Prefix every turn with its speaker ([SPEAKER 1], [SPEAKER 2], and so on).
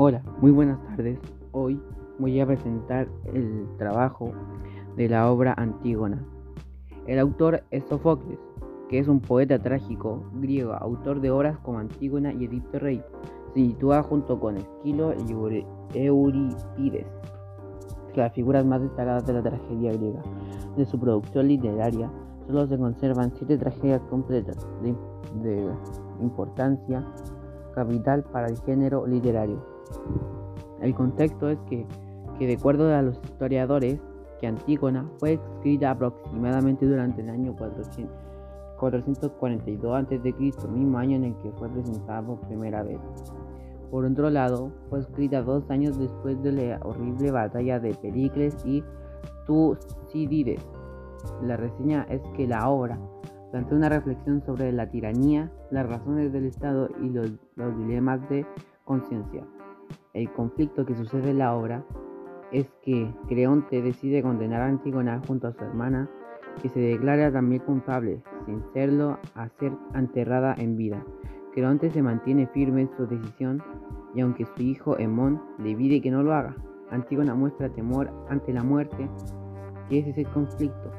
[SPEAKER 1] Hola, muy buenas tardes. Hoy voy a presentar el trabajo de la obra Antígona. El autor es Sofocles, que es un poeta trágico griego, autor de obras como Antígona y Edipo Rey. Se sitúa junto con Esquilo y Eurípides, las figuras más destacadas de la tragedia griega. De su producción literaria solo se conservan siete tragedias completas de importancia capital para el género literario. El contexto es que, que de acuerdo a los historiadores, que Antígona fue escrita aproximadamente durante el año 400, 442 a.C., mismo año en el que fue presentada por primera vez. Por otro lado, fue escrita dos años después de la horrible batalla de Pericles y Tucídides. La reseña es que la obra plantea una reflexión sobre la tiranía, las razones del Estado y los, los dilemas de conciencia. El conflicto que sucede en la obra es que Creonte decide condenar a Antígona junto a su hermana, que se declara también culpable, sin serlo, a ser enterrada en vida. Creonte se mantiene firme en su decisión y aunque su hijo Hemón le pide que no lo haga, Antígona muestra temor ante la muerte, que ese es el conflicto,